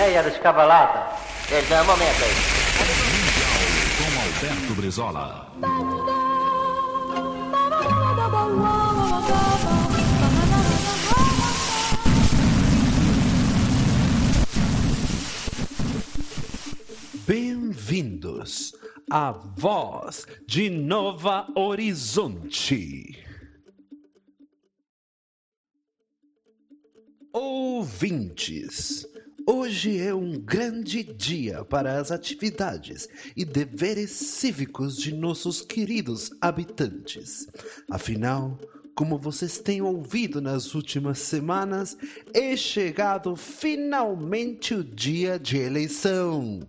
apneia descavalada. Perdão, um momento aí. Com Alberto Brizola. Bem-vindos à voz de Nova Horizonte. Ouvintes, hoje é um grande dia para as atividades e deveres cívicos de nossos queridos habitantes. Afinal, como vocês têm ouvido nas últimas semanas, é chegado finalmente o dia de eleição.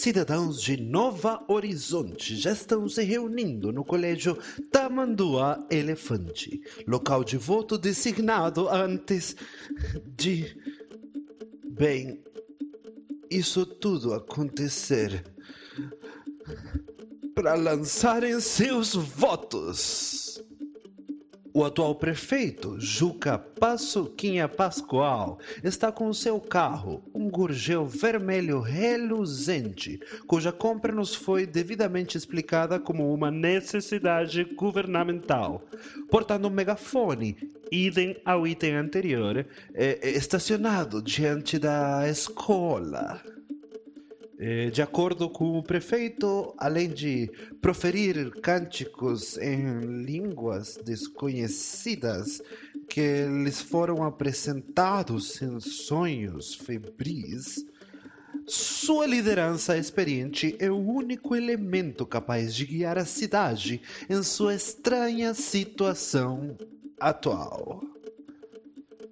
Cidadãos de Nova Horizonte já estão se reunindo no Colégio Tamanduá Elefante, local de voto designado antes de. Bem, isso tudo acontecer para lançarem seus votos. O atual prefeito, Juca Passuquinha Pascoal, está com seu carro, um vermelho reluzente, cuja compra nos foi devidamente explicada como uma necessidade governamental. Portando um megafone, idem ao item anterior, é, estacionado diante da escola. Eh, de acordo com o prefeito, além de proferir cânticos em línguas desconhecidas que lhes foram apresentados em sonhos febris, sua liderança experiente é o único elemento capaz de guiar a cidade em sua estranha situação atual.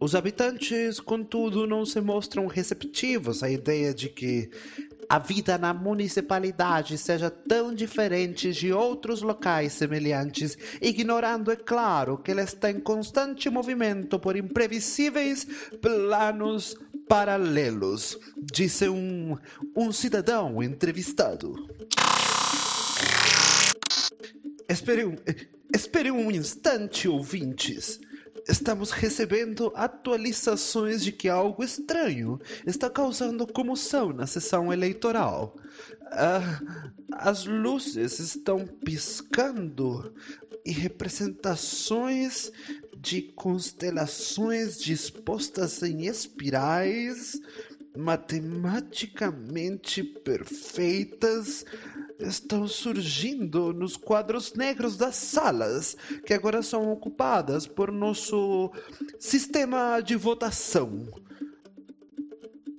Os habitantes, contudo, não se mostram receptivos à ideia de que a vida na municipalidade seja tão diferente de outros locais semelhantes, ignorando, é claro, que ela está em constante movimento por imprevisíveis planos paralelos, disse um, um cidadão entrevistado. Espere um, espere um instante, ouvintes. Estamos recebendo atualizações de que algo estranho está causando comoção na sessão eleitoral. Uh, as luzes estão piscando e representações de constelações dispostas em espirais matematicamente perfeitas estão surgindo nos quadros negros das salas, que agora são ocupadas por nosso sistema de votação.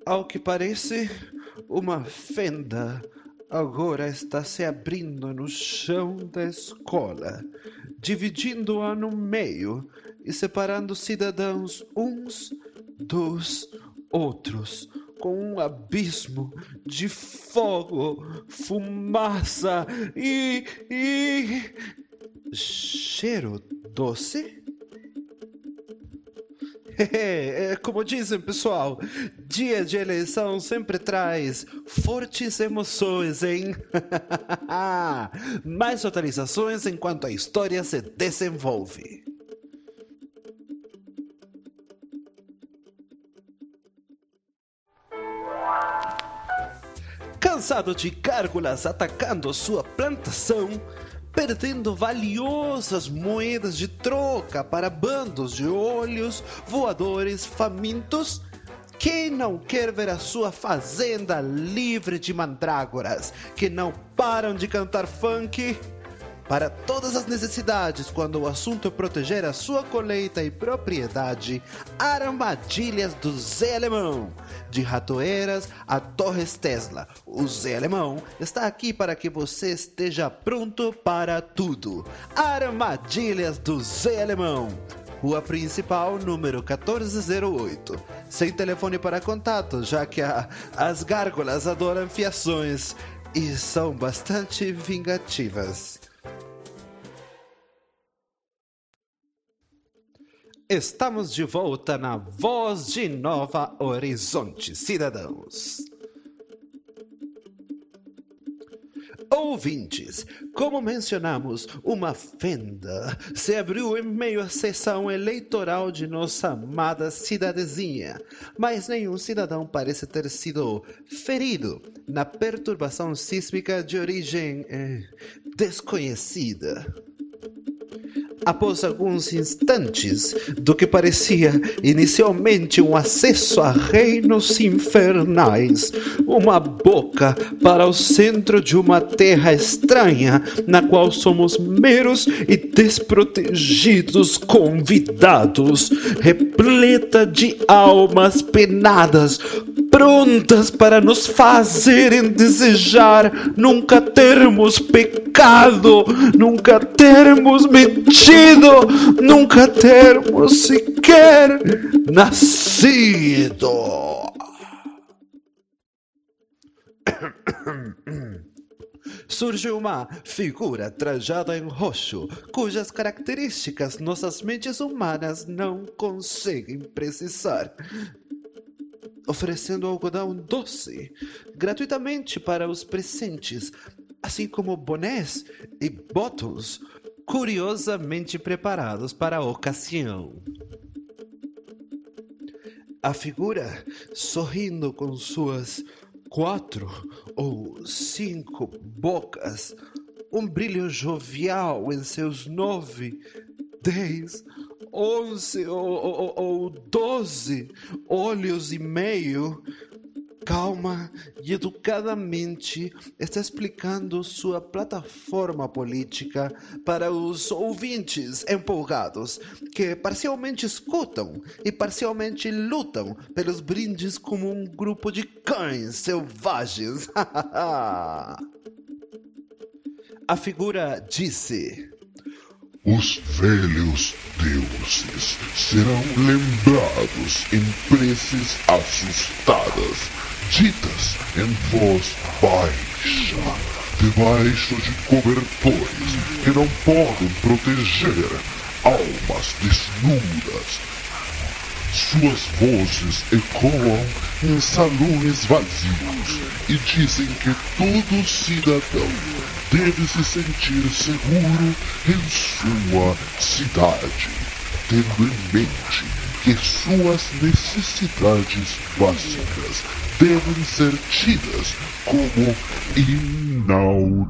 Ao que parece, uma fenda agora está se abrindo no chão da escola, dividindo-a no meio e separando cidadãos uns dos outros com um abismo de fogo, fumaça e. e. cheiro doce? É, como dizem, pessoal, dia de eleição sempre traz fortes emoções, hein? Mais atualizações enquanto a história se desenvolve. De gárgulas atacando sua plantação, perdendo valiosas moedas de troca para bandos de olhos voadores famintos? Quem não quer ver a sua fazenda livre de mandrágoras que não param de cantar funk? Para todas as necessidades quando o assunto é proteger a sua colheita e propriedade, armadilhas do Zé Alemão. De ratoeiras a Torres Tesla, o Zé Alemão está aqui para que você esteja pronto para tudo. Armadilhas do Zé Alemão. Rua Principal, número 1408. Sem telefone para contato, já que a, as gárgulas adoram fiações e são bastante vingativas. Estamos de volta na Voz de Nova Horizonte, cidadãos. ouvintes, como mencionamos, uma fenda se abriu em meio à sessão eleitoral de nossa amada cidadezinha, mas nenhum cidadão parece ter sido ferido na perturbação sísmica de origem eh, desconhecida. Após alguns instantes do que parecia inicialmente um acesso a reinos infernais, uma boca para o centro de uma terra estranha, na qual somos meros e desprotegidos convidados, repleta de almas penadas, prontas para nos fazerem desejar nunca termos pecado, nunca termos mentido, nunca termos sequer nascido. surge uma figura trajada em roxo, cujas características nossas mentes humanas não conseguem precisar oferecendo algodão doce gratuitamente para os presentes, assim como bonés e bottles curiosamente preparados para a ocasião. A figura, sorrindo com suas quatro ou cinco bocas, um brilho jovial em seus nove, dez onze ou, ou, ou doze olhos e meio, calma e educadamente está explicando sua plataforma política para os ouvintes empolgados que parcialmente escutam e parcialmente lutam pelos brindes como um grupo de cães selvagens. A figura disse. Os velhos deuses serão lembrados em preces assustadas, ditas em voz baixa, debaixo de cobertores que não podem proteger almas desnudas. Suas vozes ecoam em salões vazios e dizem que todo cidadão deve se sentir seguro em sua cidade, tendo em mente que suas necessidades básicas devem ser tidas como inalteráveis.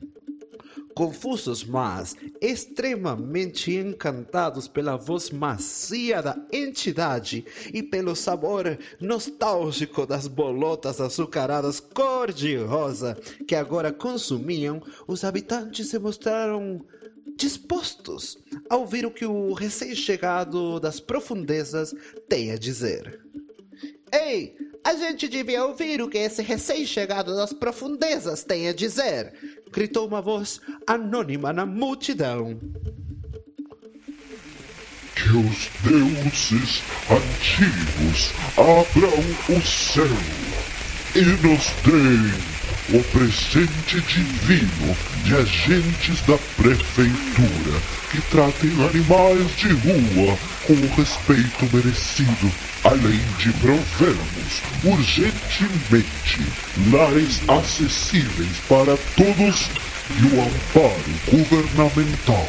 confusos, mas extremamente encantados pela voz macia da entidade e pelo sabor nostálgico das bolotas açucaradas cor-de-rosa que agora consumiam, os habitantes se mostraram dispostos a ouvir o que o recém-chegado das profundezas tem a dizer. Ei, a gente devia ouvir o que esse recém-chegado das profundezas tem a dizer, gritou uma voz anônima na multidão. Que os deuses antigos abram o céu e nos deem o presente divino de agentes da prefeitura que tratem animais de rua com o respeito merecido, além de provermos urgentemente lares acessíveis para todos e o amparo governamental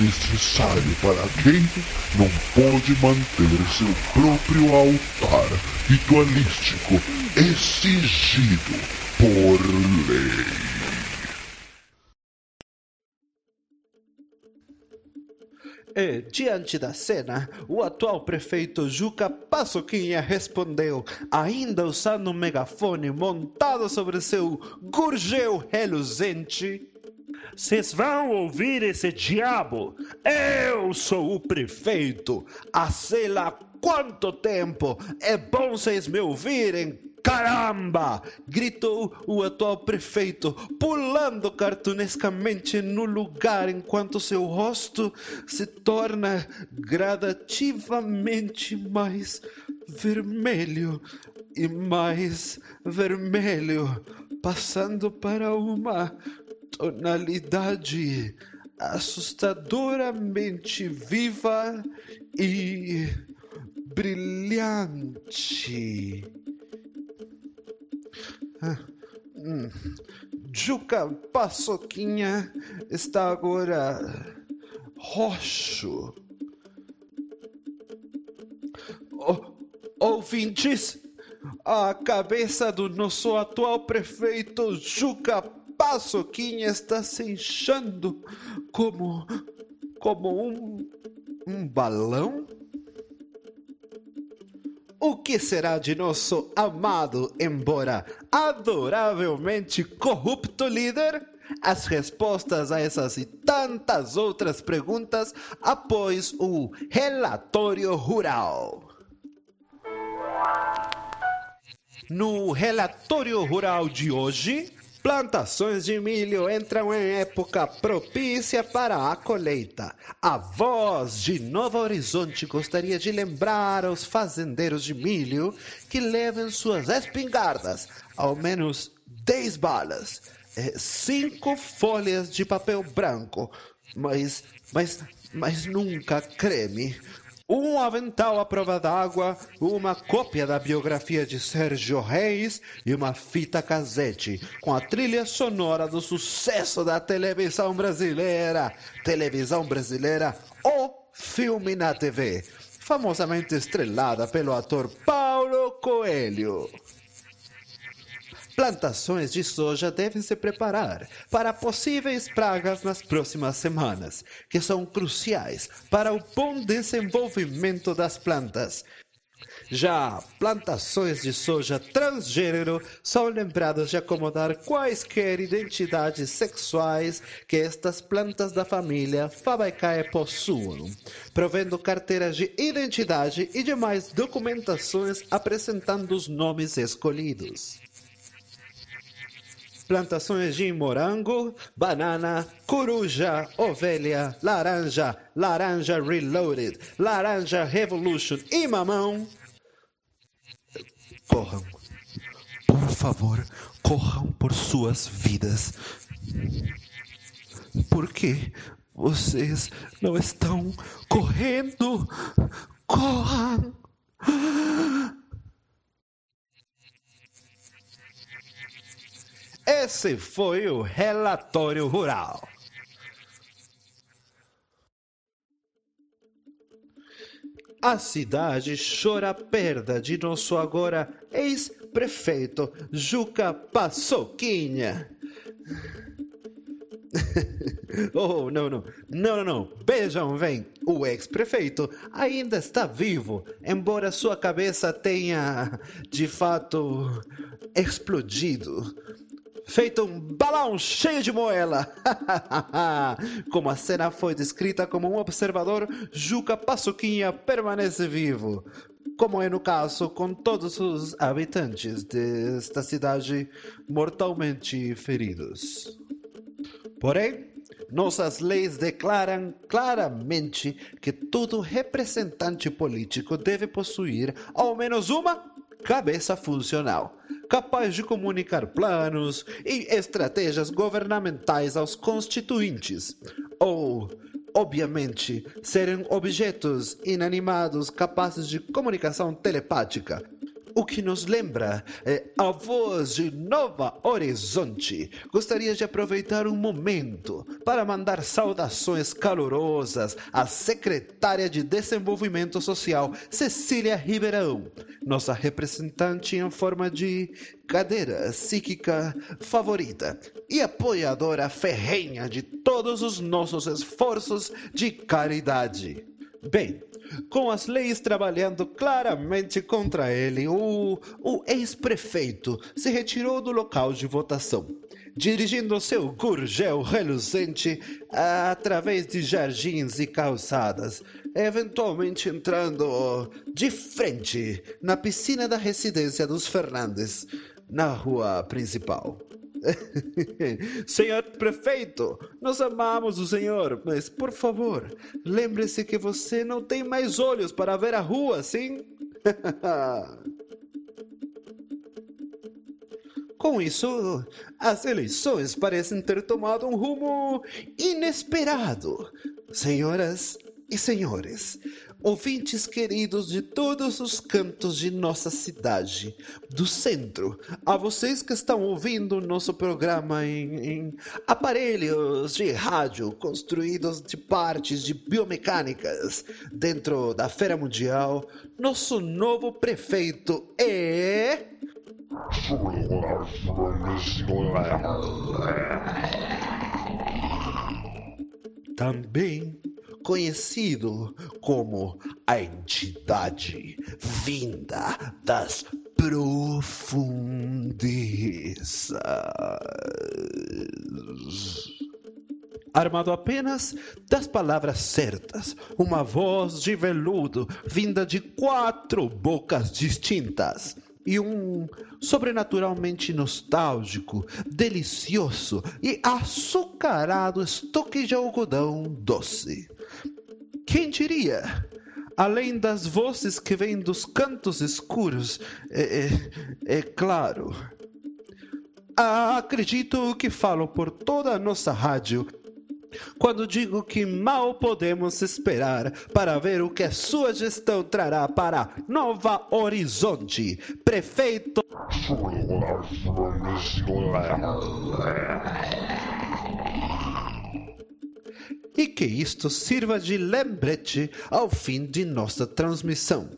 necessário para quem não pode manter seu próprio altar ritualístico exigido por lei. E, diante da cena, o atual prefeito Juca Paçoquinha respondeu, ainda usando um megafone montado sobre seu gurgel reluzente. Vocês vão ouvir esse diabo? Eu sou o prefeito. Há sei lá quanto tempo. É bom vocês me ouvirem, Caramba! gritou o atual prefeito, pulando cartunescamente no lugar enquanto seu rosto se torna gradativamente mais vermelho e mais vermelho, passando para uma tonalidade assustadoramente viva e brilhante. Ah, hum. Juca Paçoquinha está agora roxo. O, ouvintes, a cabeça do nosso atual prefeito Juca Paçoquinha está se inchando como como um, um balão? Que será de nosso amado, embora adoravelmente corrupto líder? As respostas a essas e tantas outras perguntas após o relatório rural. No relatório rural de hoje, Plantações de milho entram em época propícia para a colheita. A voz de Novo Horizonte gostaria de lembrar aos fazendeiros de milho que levem suas espingardas, ao menos 10 balas, 5 folhas de papel branco, mas, mas, mas nunca creme, um avental à prova d'água, uma cópia da biografia de Sérgio Reis e uma fita cassete com a trilha sonora do sucesso da televisão brasileira. Televisão brasileira, o filme na TV, famosamente estrelada pelo ator Paulo Coelho plantações de soja devem se preparar para possíveis pragas nas próximas semanas, que são cruciais para o bom desenvolvimento das plantas. Já plantações de soja transgênero são lembradas de acomodar quaisquer identidades sexuais que estas plantas da família Fabaceae possuam, provendo carteiras de identidade e demais documentações apresentando os nomes escolhidos plantações de morango, banana, coruja, ovelha, laranja, laranja reloaded, laranja revolution e mamão. Corram, por favor, corram por suas vidas. Por que vocês não estão correndo? Corram! Esse foi o relatório rural. A cidade chora a perda de nosso agora ex-prefeito Juca Paçoquinha. oh, não, não, não, não, não. Vejam, vem, o ex-prefeito ainda está vivo, embora sua cabeça tenha, de fato, explodido feito um balão cheio de moela. como a cena foi descrita como um observador, Juca Paçoquinha permanece vivo. Como é no caso com todos os habitantes desta cidade mortalmente feridos. Porém, nossas leis declaram claramente que todo representante político deve possuir ao menos uma cabeça funcional. Capaz de comunicar planos e estratégias governamentais aos constituintes, ou, obviamente, serem objetos inanimados capazes de comunicação telepática, o que nos lembra é a voz de Nova Horizonte. Gostaria de aproveitar um momento para mandar saudações calorosas à secretária de Desenvolvimento Social, Cecília Ribeirão, nossa representante em forma de cadeira psíquica favorita e apoiadora ferrenha de todos os nossos esforços de caridade. Bem, com as leis trabalhando claramente contra ele, o, o ex-prefeito se retirou do local de votação, dirigindo seu gurgel reluzente através de jardins e calçadas, eventualmente entrando de frente na piscina da residência dos Fernandes, na rua principal. senhor prefeito, nós amamos o senhor, mas por favor, lembre-se que você não tem mais olhos para ver a rua, sim? Com isso, as eleições parecem ter tomado um rumo inesperado. Senhoras e senhores, ouvintes queridos de todos os cantos de nossa cidade, do centro, a vocês que estão ouvindo nosso programa em, em aparelhos de rádio construídos de partes de biomecânicas dentro da Feira Mundial, nosso novo prefeito é. Também conhecido como a entidade vinda das profundezas. Armado apenas das palavras certas, uma voz de veludo vinda de quatro bocas distintas e um sobrenaturalmente nostálgico, delicioso e açucarado estoque de algodão doce. Quem diria? Além das vozes que vêm dos cantos escuros, é, é, é claro. Ah, acredito que falo por toda a nossa rádio quando digo que mal podemos esperar para ver o que a sua gestão trará para Nova Horizonte, prefeito. E que isto sirva de lembrete ao fim de nossa transmissão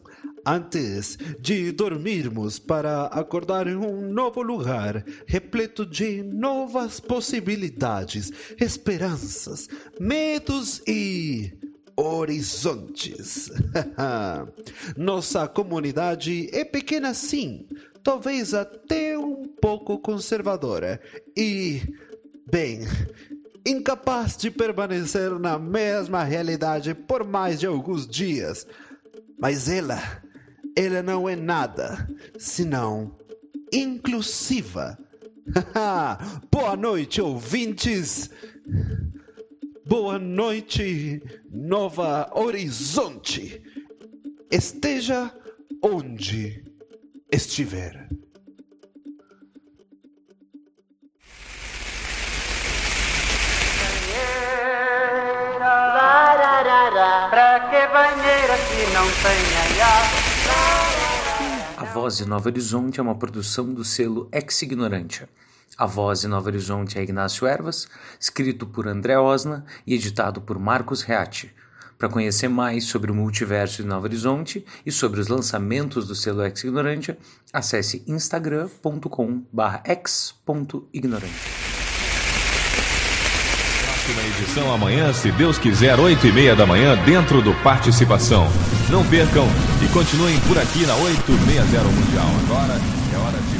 antes de dormirmos para acordar em um novo lugar, repleto de novas possibilidades, esperanças, medos e horizontes. Nossa comunidade é pequena sim, talvez até um pouco conservadora e, bem, incapaz de permanecer na mesma realidade por mais de alguns dias. Mas ela ela não é nada senão inclusiva. Boa noite, ouvintes. Boa noite, Nova Horizonte. Esteja onde estiver. Pra que banheira que não tenha ar? Voz de Novo Horizonte é uma produção do selo Ex Ignorantia. A Voz de Novo Horizonte é Ignácio Ervas, escrito por André Osna e editado por Marcos Reatti. Para conhecer mais sobre o multiverso de Novo Horizonte e sobre os lançamentos do selo Ex Ignorantia, acesse instagram.com/ex.ignorantia próxima edição amanhã, se Deus quiser, 8 e meia da manhã, dentro do Participação. Não percam e continuem por aqui na 860 Mundial. Agora é hora de